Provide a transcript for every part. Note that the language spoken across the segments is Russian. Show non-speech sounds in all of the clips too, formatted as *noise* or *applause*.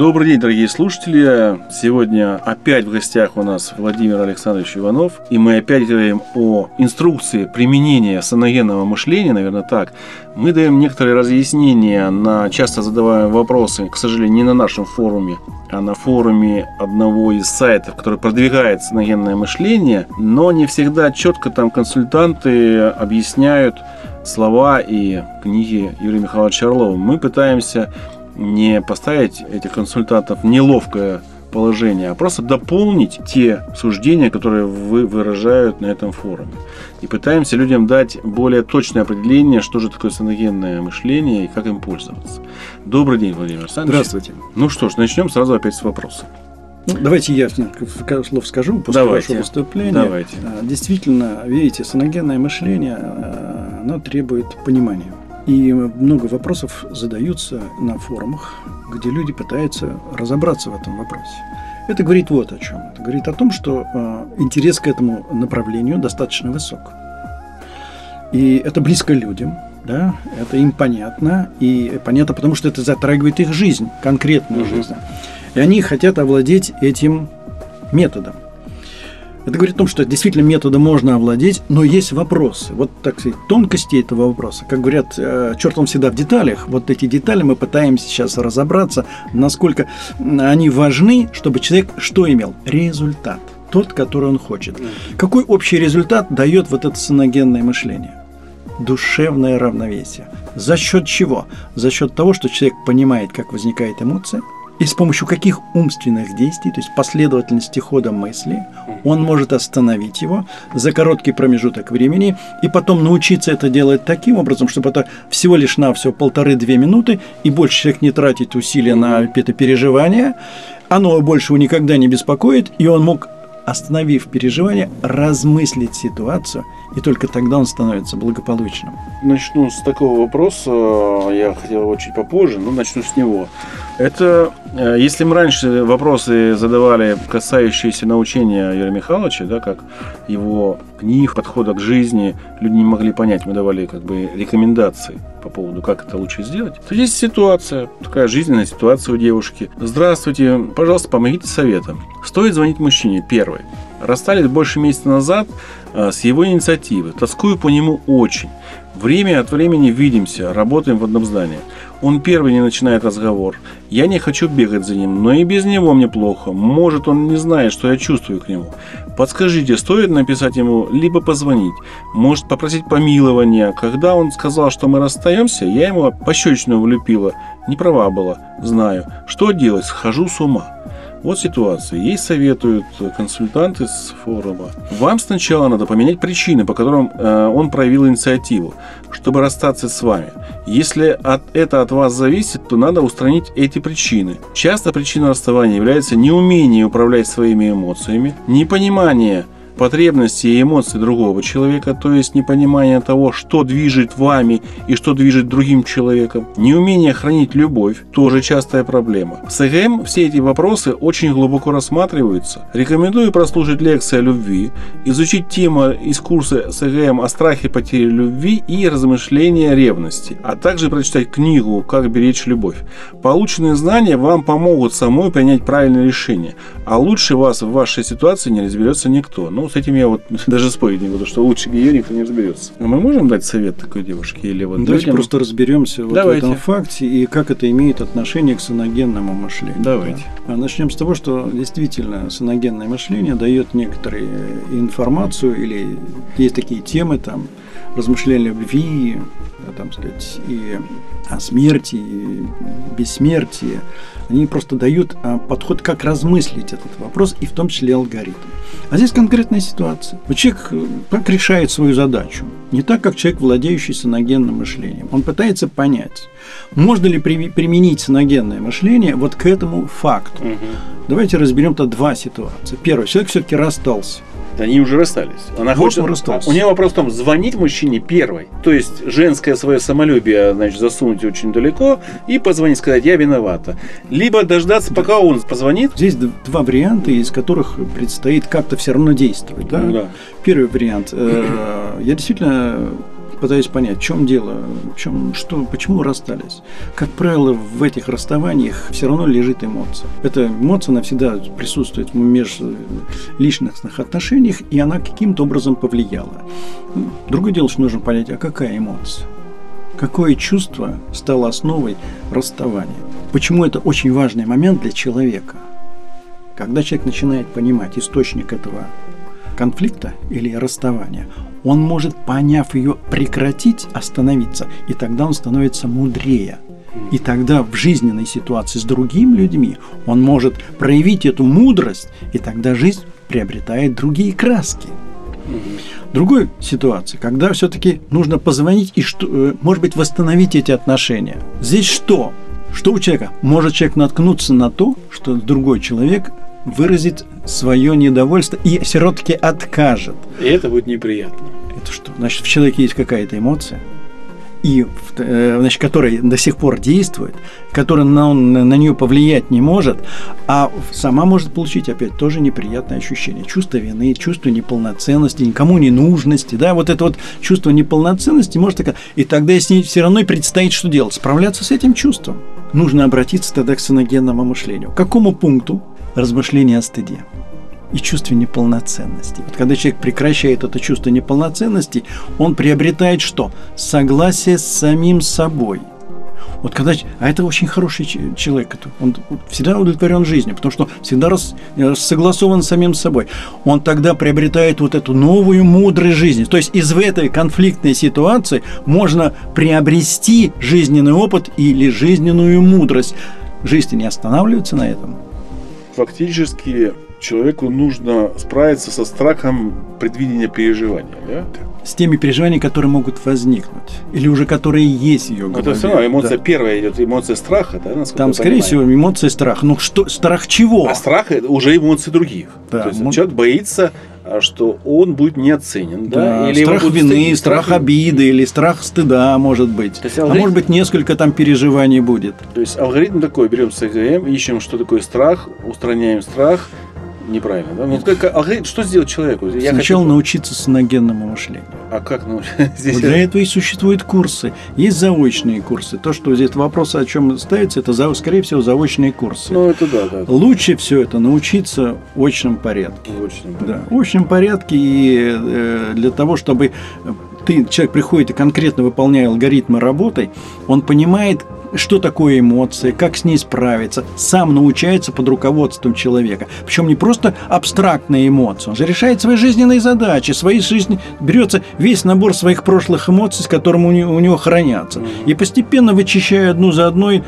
Добрый день, дорогие слушатели. Сегодня опять в гостях у нас Владимир Александрович Иванов. И мы опять говорим о инструкции применения саногенного мышления, наверное, так. Мы даем некоторые разъяснения на часто задаваемые вопросы, к сожалению, не на нашем форуме, а на форуме одного из сайтов, который продвигает саногенное мышление, но не всегда четко там консультанты объясняют слова и книги Юрия Михайловича Орлова. Мы пытаемся не поставить этих консультантов в неловкое положение, а просто дополнить те суждения, которые вы выражают на этом форуме. И пытаемся людям дать более точное определение, что же такое саногенное мышление и как им пользоваться. Добрый день, Владимир Александрович. Здравствуйте. Ну что ж, начнем сразу опять с вопроса. Ну, давайте я слов скажу после Давайте. вашего выступления. Давайте. А, Действительно, видите, саногенное мышление, а, оно требует понимания. И много вопросов задаются на форумах, где люди пытаются разобраться в этом вопросе. Это говорит вот о чем. Это говорит о том, что э, интерес к этому направлению достаточно высок. И это близко людям, да, это им понятно, и понятно, потому что это затрагивает их жизнь, конкретную жизнь. И они хотят овладеть этим методом. Это говорит о том, что действительно методом можно овладеть, но есть вопросы. Вот, так сказать, тонкости этого вопроса. Как говорят, э, черт он всегда в деталях. Вот эти детали мы пытаемся сейчас разобраться, насколько они важны, чтобы человек что имел? Результат. Тот, который он хочет. Какой общий результат дает вот это саногенное мышление? Душевное равновесие. За счет чего? За счет того, что человек понимает, как возникает эмоция, и с помощью каких умственных действий, то есть последовательности хода мысли, он может остановить его за короткий промежуток времени и потом научиться это делать таким образом, чтобы это всего лишь на все полторы-две минуты и больше человек не тратить усилия на это переживание, оно больше его никогда не беспокоит, и он мог остановив переживание, размыслить ситуацию, и только тогда он становится благополучным. Начну с такого вопроса, я хотел его чуть попозже, но начну с него. Это, э, если мы раньше вопросы задавали, касающиеся научения Юрия Михайловича, да, как его книг, подхода к жизни, люди не могли понять, мы давали как бы рекомендации по поводу, как это лучше сделать, то здесь ситуация, такая жизненная ситуация у девушки. Здравствуйте, пожалуйста, помогите советом. Стоит звонить мужчине, первый. Расстались больше месяца назад э, с его инициативы. Тоскую по нему очень. Время от времени видимся, работаем в одном здании. Он первый не начинает разговор. Я не хочу бегать за ним, но и без него мне плохо. Может, он не знает, что я чувствую к нему. Подскажите, стоит написать ему, либо позвонить? Может, попросить помилования? Когда он сказал, что мы расстаемся, я ему пощечину влепила. Не права была, знаю. Что делать? Схожу с ума. Вот ситуация. Ей советуют консультанты с форума. Вам сначала надо поменять причины, по которым э, он проявил инициативу, чтобы расстаться с вами. Если от, это от вас зависит, то надо устранить эти причины. Часто причиной расставания является неумение управлять своими эмоциями, непонимание потребностей и эмоций другого человека, то есть непонимание того, что движет вами и что движет другим человеком. Неумение хранить любовь – тоже частая проблема. В СГМ все эти вопросы очень глубоко рассматриваются. Рекомендую прослушать лекции о любви, изучить тему из курса СГМ о страхе потери любви и размышления ревности, а также прочитать книгу «Как беречь любовь». Полученные знания вам помогут самой принять правильное решение, а лучше вас в вашей ситуации не разберется никто. Ну, с этим я вот даже спорить не буду, что лучше ее никто не разберется. А мы можем дать совет такой девушке или вот Давайте людям? просто разберемся вот в Давайте. этом факте и как это имеет отношение к саногенному мышлению. Давайте. Да. А Начнем с того, что действительно саногенное мышление дает некоторые информацию или есть такие темы там размышления о любви, да, там сказать, и о смерти, и бессмертии. Они просто дают а, подход, как размыслить этот вопрос, и в том числе алгоритм. А здесь конкретная ситуация. Вот человек э, как решает свою задачу? Не так, как человек, владеющий саногенным мышлением. Он пытается понять, можно ли при- применить саногенное мышление вот к этому факту. Мгм. Давайте разберем то два ситуации. Первое, человек все-таки расстался. Они уже расстались. Она Вот хочет, расстался. у нее вопрос в том, звонить мужчине первой. То есть женское свое самолюбие, значит, засунуть очень далеко и позвонить, сказать, я виновата. Либо дождаться, пока он позвонит. Здесь два варианта, из которых предстоит как-то все равно действовать. Да? Да. Первый вариант. э, Я действительно пытаюсь понять, в чем дело, в чем, что, почему расстались. Как правило, в этих расставаниях все равно лежит эмоция. Эта эмоция навсегда присутствует в межличностных отношениях, и она каким-то образом повлияла. Другое дело, что нужно понять, а какая эмоция? Какое чувство стало основой расставания? Почему это очень важный момент для человека? Когда человек начинает понимать источник этого конфликта или расставания, он может, поняв ее, прекратить, остановиться, и тогда он становится мудрее. И тогда в жизненной ситуации с другими людьми он может проявить эту мудрость, и тогда жизнь приобретает другие краски. Другой ситуации, когда все-таки нужно позвонить и, что, э, может быть, восстановить эти отношения. Здесь что? Что у человека? Может человек наткнуться на то, что другой человек выразит свое недовольство и все-таки откажет. И это будет неприятно. Это что? Значит, в человеке есть какая-то эмоция, и, э, значит, которая до сих пор действует, которая на, он на нее повлиять не может, а сама может получить опять тоже неприятное ощущение. Чувство вины, чувство неполноценности, никому не нужности, да, вот это вот чувство неполноценности может такая... И тогда с ней все равно и предстоит что делать? Справляться с этим чувством. Нужно обратиться тогда к саногенному мышлению. К какому пункту размышления о стыде? и чувстве неполноценности. Вот когда человек прекращает это чувство неполноценности, он приобретает что? Согласие с самим собой. Вот когда, а это очень хороший человек, он всегда удовлетворен жизнью, потому что всегда рас- э, согласован с самим собой. Он тогда приобретает вот эту новую мудрость жизни. То есть из этой конфликтной ситуации можно приобрести жизненный опыт или жизненную мудрость. Жизнь не останавливается на этом. Фактически человеку нужно справиться со страхом предвидения переживания. Да? с теми переживаниями, которые могут возникнуть, или уже которые есть ее голове. это все равно эмоция Да. первая идет, эмоция страха, да, Там, скорее понимаю. всего, эмоция страха. Ну что, страх чего? А страх это уже эмоции других. Да, То есть мы- человек боится, что он будет не оценен, да, Да, или страх будут вины, стыдить, страх обиды или страх стыда, может быть. То есть а алгоритм- может быть, несколько там переживаний будет. То есть алгоритм такой, берем СГМ, ищем, что такое страх, устраняем страх. Неправильно, да? Ну, как, алгоритм, что сделать человеку? Я Сначала хочу- научиться саногенному мышлению. А как научиться? *laughs* Здесь Вот для этого и существуют курсы. Есть заочные курсы. То, что здесь вопрос, о чем ставится, это, скорее всего, заочные курсы. Ну, это да, да. Лучше все это научиться в очном порядке. Очень. Да, в общем порядке и э, для того, чтобы ты, человек приходит и конкретно выполняя алгоритмы работы, он понимает, что такое эмоции, как с ней справиться, сам научается под руководством человека. Причем не просто абстрактные эмоции, он же решает свои жизненные задачи, свои жизни, берется весь набор своих прошлых эмоций, с у него, у него хранятся. И постепенно вычищая одну за одной,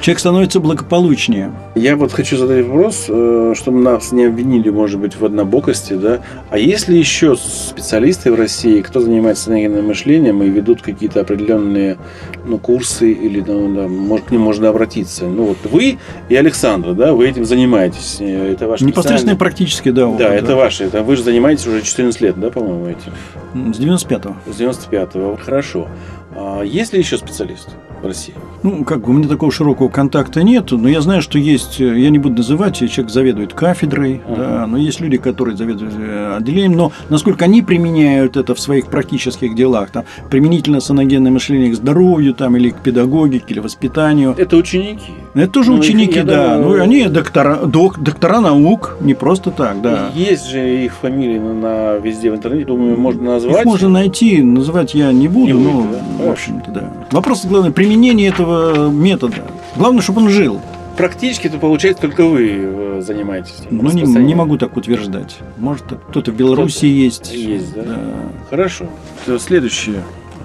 человек становится благополучнее. Я вот хочу задать вопрос, э, чтобы нас не обвинили, может быть, в однобокости, да? А есть ли еще специалисты в России, кто занимается саногенным мышлением и ведут какие-то определенные ну, курсы или ну, да, может, к ним можно обратиться? Ну вот вы и Александра, да, вы этим занимаетесь. э, Это ваш Непосредственно практически, да. опыт, Да, это ваше. Это вы же занимаетесь уже 14 лет, да, по-моему, этим? С 95-го. С 95-го. Хорошо. А есть ли еще специалисты в России? Ну, как бы у меня такого широкого контакта нет, но я знаю, что есть, э, я не буду называть, человек заведует кафедрой, Ага. да, но есть люди, которые заведуют э, отделением, но насколько они применяют это в своих практических делах, там, применительно саногенное мышление к здоровью, там, или к педагогике, или воспитанию, Это ученики. это тоже Ну, ученики, да, думаю- ну, они доктора, док- доктора наук, не просто так, да. Есть же их фамилии на, на- везде в интернете, думаю, можно назвать. Их можно найти, называть я не буду, Не но, будете, да? В общем-то, да. Вопрос, главное, применение этого метода. Главное, чтобы он жил. Практически это получается только вы э, занимаетесь. этим Ну, не, не могу так утверждать. Может, кто-то в Беларуси есть. Есть, да? Да. Хорошо. То Следующий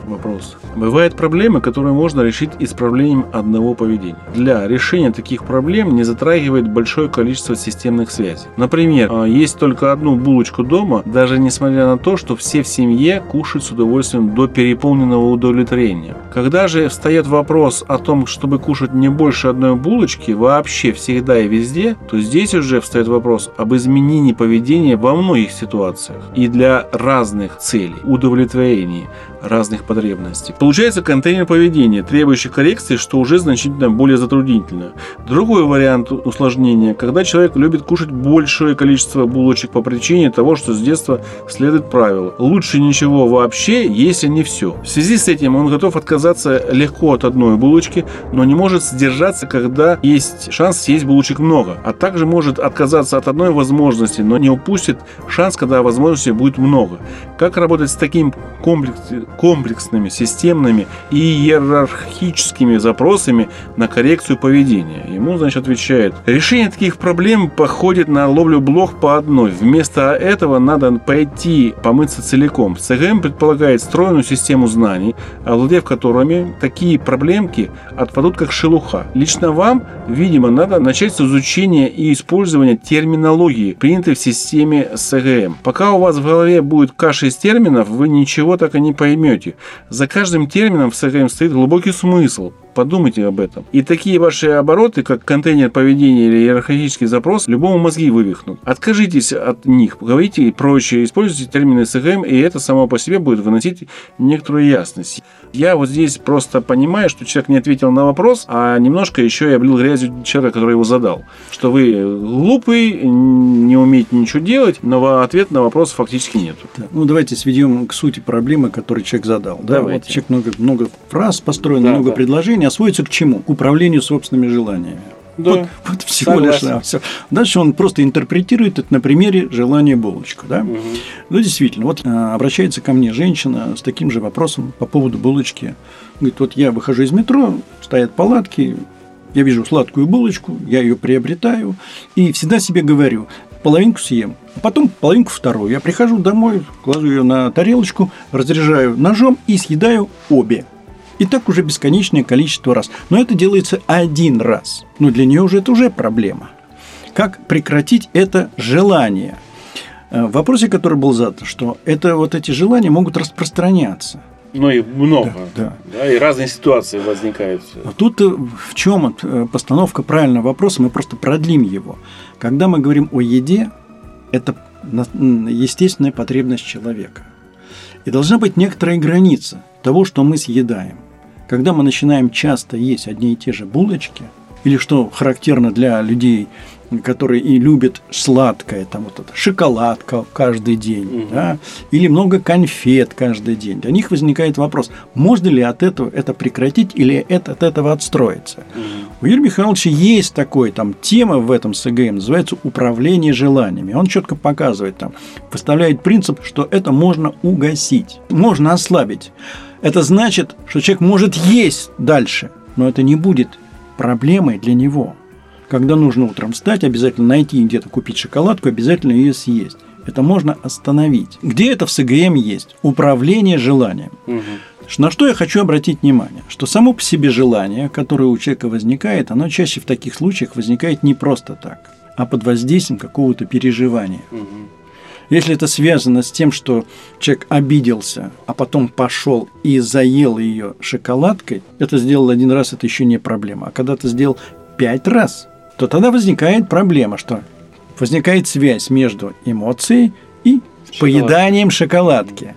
вопрос. Бывают проблемы, которые можно решить исправлением одного поведения. Для решения таких проблем не затрагивает большое количество системных связей. Например, а, есть только одну булочку дома, даже несмотря на то, что все в семье кушают с удовольствием до переполненного удовлетворения. Когда же встает вопрос о том, чтобы кушать не больше одной булочки вообще всегда и везде, то здесь уже встает вопрос об изменении поведения во многих ситуациях и для разных целей, удовлетворения разных потребностей. Получается контейнер поведения, требующий коррекции, что уже значительно более затруднительно. Другой вариант усложнения, когда человек любит кушать большее количество булочек по причине того, что с детства следует правилу. Лучше ничего вообще, если не все. В связи с этим он готов отказаться легко от одной булочки, но не может сдержаться, когда есть шанс съесть булочек много. А также может отказаться от одной возможности, но не упустит шанс, когда возможностей будет много. Как работать с таким комплексом комплексными, системными и иерархическими запросами на коррекцию поведения. Ему, значит, отвечает, решение таких проблем походит на ловлю блох по одной. Вместо этого надо пойти помыться целиком. ЦГМ предполагает стройную систему знаний, овладев которыми такие проблемки отпадут как шелуха. Лично вам, видимо, надо начать с изучения и использования терминологии, принятой в системе СГМ. Пока у вас в голове будет каша из терминов, вы ничего так и не поймете поймете. За каждым термином в СКМ стоит глубокий смысл. Подумайте об этом. И такие ваши обороты, как контейнер поведения или иерархический запрос, любому мозги вывихнут. Откажитесь от них, говорите и прочее, используйте термины СГМ, и это само по себе будет выносить некоторую ясность. Я вот здесь просто понимаю, что человек не ответил на вопрос, а немножко еще я облил грязью человека, который его задал. Что вы глупый, не умеете ничего делать, но ответ на вопрос фактически нет. Ну, давайте сведем к сути проблемы, которую человек задал. Да, вот человек много, много фраз построено, да, много да. предложений, а сводится к чему? К управлению собственными желаниями. Да, вот, вот всего согласен. лишь да, все. Дальше он просто интерпретирует это на примере желания булочку. Да? Угу. Ну, действительно, вот а, обращается ко мне женщина с таким же вопросом по поводу булочки. Говорит, вот я выхожу из метро, стоят палатки, я вижу сладкую булочку, я ее приобретаю и всегда себе говорю, половинку съем, а потом половинку вторую. Я прихожу домой, кладу ее на тарелочку, разряжаю ножом и съедаю обе. И так уже бесконечное количество раз. Но это делается один раз. Но для нее уже это уже проблема. Как прекратить это желание? Э, в вопросе, который был задан, что это вот эти желания могут распространяться. Ну и много. Да, да. да и разные ситуации возникают. А тут э, в чем э, постановка правильного вопроса, мы просто продлим его. Когда мы говорим о еде, это естественная потребность человека. И должна быть некоторая граница того, что мы съедаем. Когда мы начинаем часто есть одни и те же булочки, или что характерно для людей, которые и любят сладкое, там вот это шоколадка каждый день, угу. да, или много конфет каждый день. Для них возникает вопрос, можно ли от этого это прекратить или это, от этого отстроиться. Угу. У Юрия Михайловича есть такой там тема в этом СГМ, называется управление желаниями. Он четко показывает там, выставляет принцип, что это можно угасить, можно ослабить. Это значит, что человек может есть дальше, но это не будет проблемой для него. Когда нужно утром встать, обязательно найти где-то купить шоколадку, обязательно ее съесть. Это можно остановить. Где это в СГМ есть? Управление желанием. Угу. На что я хочу обратить внимание? Что само по себе желание, которое у человека возникает, оно чаще в таких случаях возникает не просто так, а под воздействием какого-то переживания. Угу. Если это связано с тем, что человек обиделся, а потом пошел и заел ее шоколадкой, это сделал один раз, это еще не проблема. А когда ты сделал пять раз, то тогда возникает проблема, что возникает связь между эмоцией и поеданием шоколадки.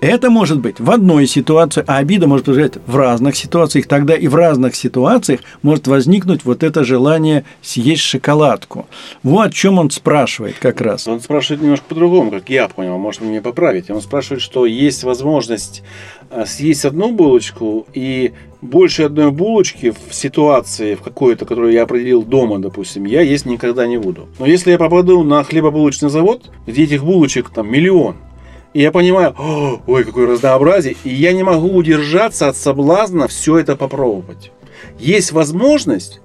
Это может быть в одной ситуации, а обида может возникать в разных ситуациях. Тогда и в разных ситуациях может возникнуть вот это желание съесть шоколадку. Вот о чем он спрашивает как раз. Он спрашивает немножко по-другому, как я понял, может мне поправить. Он спрашивает, что есть возможность э, съесть одну булочку и больше одной булочки в ситуации, в какой-то, которую я определил дома, допустим, я есть никогда не буду. Но если я попаду на хлебобулочный завод, где этих булочек там миллион, и я понимаю, ой, какое разнообразие, и я не могу удержаться от соблазна все это попробовать. Есть возможность,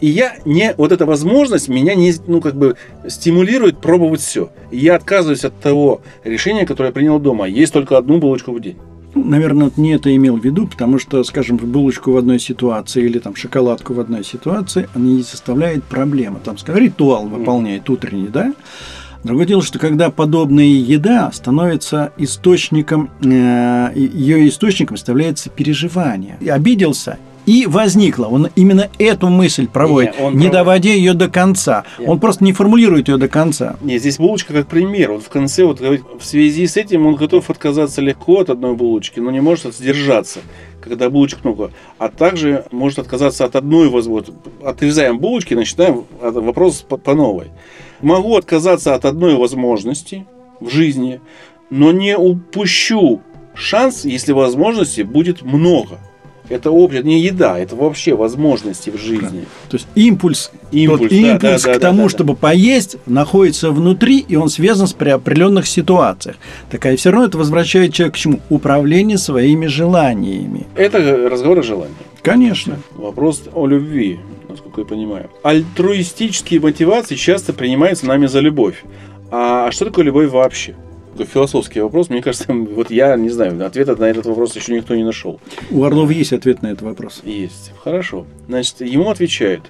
и я не, вот эта возможность меня не, ну, как бы стимулирует пробовать все. И я отказываюсь от того решения, которое я принял дома. Есть только одну булочку в день. Ну, Наверное, не это имел в виду, потому что, скажем, булочку в одной ситуации или там шоколадку в одной ситуации, она не составляет проблемы. Там, скажем, ритуал выполняет утренний, да? Другое дело, что когда подобная еда становится источником, э, ее источником становится переживание. И обиделся, и возникло. Он именно эту мысль проводит, Не, он не пров- доводя ее до конца. Нет. Он просто не формулирует ее до конца. Нет, здесь булочка как пример. Он в конце вот говорит, в связи с этим он готов отказаться легко от одной булочки, но не может сдержаться, когда булочка много. А также может отказаться от одной возможности. Отрезаем булочки, начинаем вопрос по, по новой. Могу отказаться от одной возможности в жизни, но не упущу шанс, если возможностей будет много. Это общее, не еда, это вообще возможности в жизни. То есть импульс, Импульс, тот да, импульс да, да, к тому, да, да. чтобы поесть, находится внутри, и он связан с при определенных ситуациях. Так а все равно это возвращает человека к чему? Управление своими желаниями. Это разговор о желании. Конечно. Вопрос о любви, насколько я понимаю. Альтруистические мотивации часто принимаются нами за любовь. А что такое любовь вообще? Такой философский вопрос. Мне кажется, *laughs* вот я не знаю, ответа на этот вопрос еще никто не нашел. У Орлова есть ответ на этот вопрос. Есть. Хорошо. Значит, ему отвечают.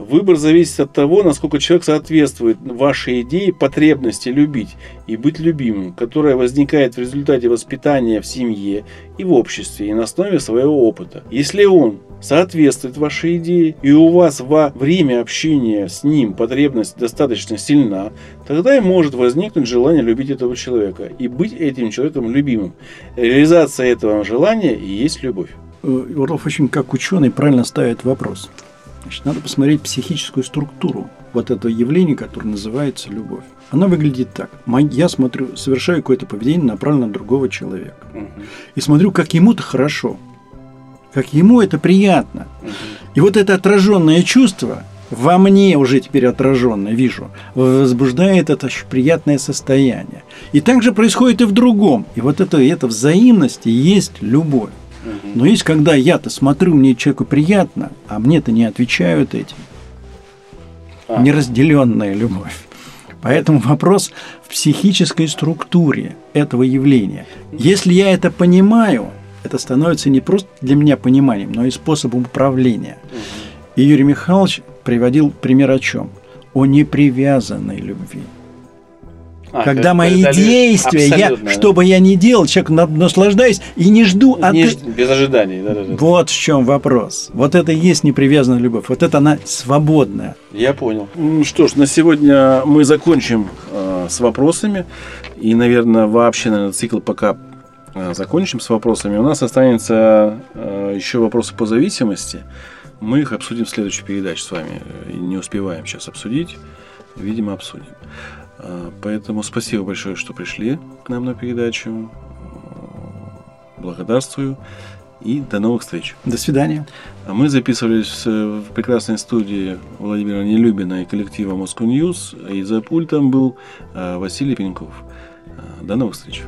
Выбор зависит от того, насколько человек соответствует вашей идее потребности любить и быть любимым, которая возникает в результате воспитания в семье и в обществе и на основе своего опыта. Если он соответствует вашей идее, и у вас во время общения с ним потребность достаточно сильна, тогда и может возникнуть желание любить этого человека и быть этим человеком любимым. Реализация этого желания и есть любовь. Э, Орлов очень как ученый правильно ставит вопрос. Значит, надо посмотреть психическую структуру вот этого явления, которое называется любовь. Она выглядит так. Я смотрю, совершаю какое-то поведение, направленное на другого человека. И смотрю, как ему-то хорошо. Как ему это приятно. И вот это отраженное чувство, во мне уже теперь отраженное, вижу, возбуждает это приятное состояние. И так же происходит и в другом. И вот это, это взаимность и есть любовь. Но есть, когда я-то смотрю, мне человеку приятно, а мне-то не отвечают этим. А. Неразделенная любовь. Поэтому вопрос в психической структуре этого явления. Если я это понимаю, это становится не просто для меня пониманием, но и способом управления. И Юрий Михайлович приводил пример о чем? О непривязанной любви. А, Когда мои действия, я, да. что бы я ни делал, человек на- наслаждаюсь и не жду от Не без ожиданий. Да, да, да. Вот в чем вопрос. Вот это и есть непривязанная любовь. Вот это она свободная. Я понял. Ну что ж, на сегодня мы закончим э, с вопросами. И, наверное, вообще, наверное, цикл пока э, закончим с вопросами. У нас останется э, еще вопросы по зависимости. Мы их обсудим в следующей передаче с вами. Э, Не успеваем сейчас обсудить. Видимо, обсудим. Э, Поэтому спасибо большое, что пришли к нам на передачу. Благодарствую. И до новых встреч. До свидания. А Мы записывались в прекрасной студии Владимира Нелюбина и коллектива Moscow News. И за пультом был э, Василий Пеньков. До новых встреч.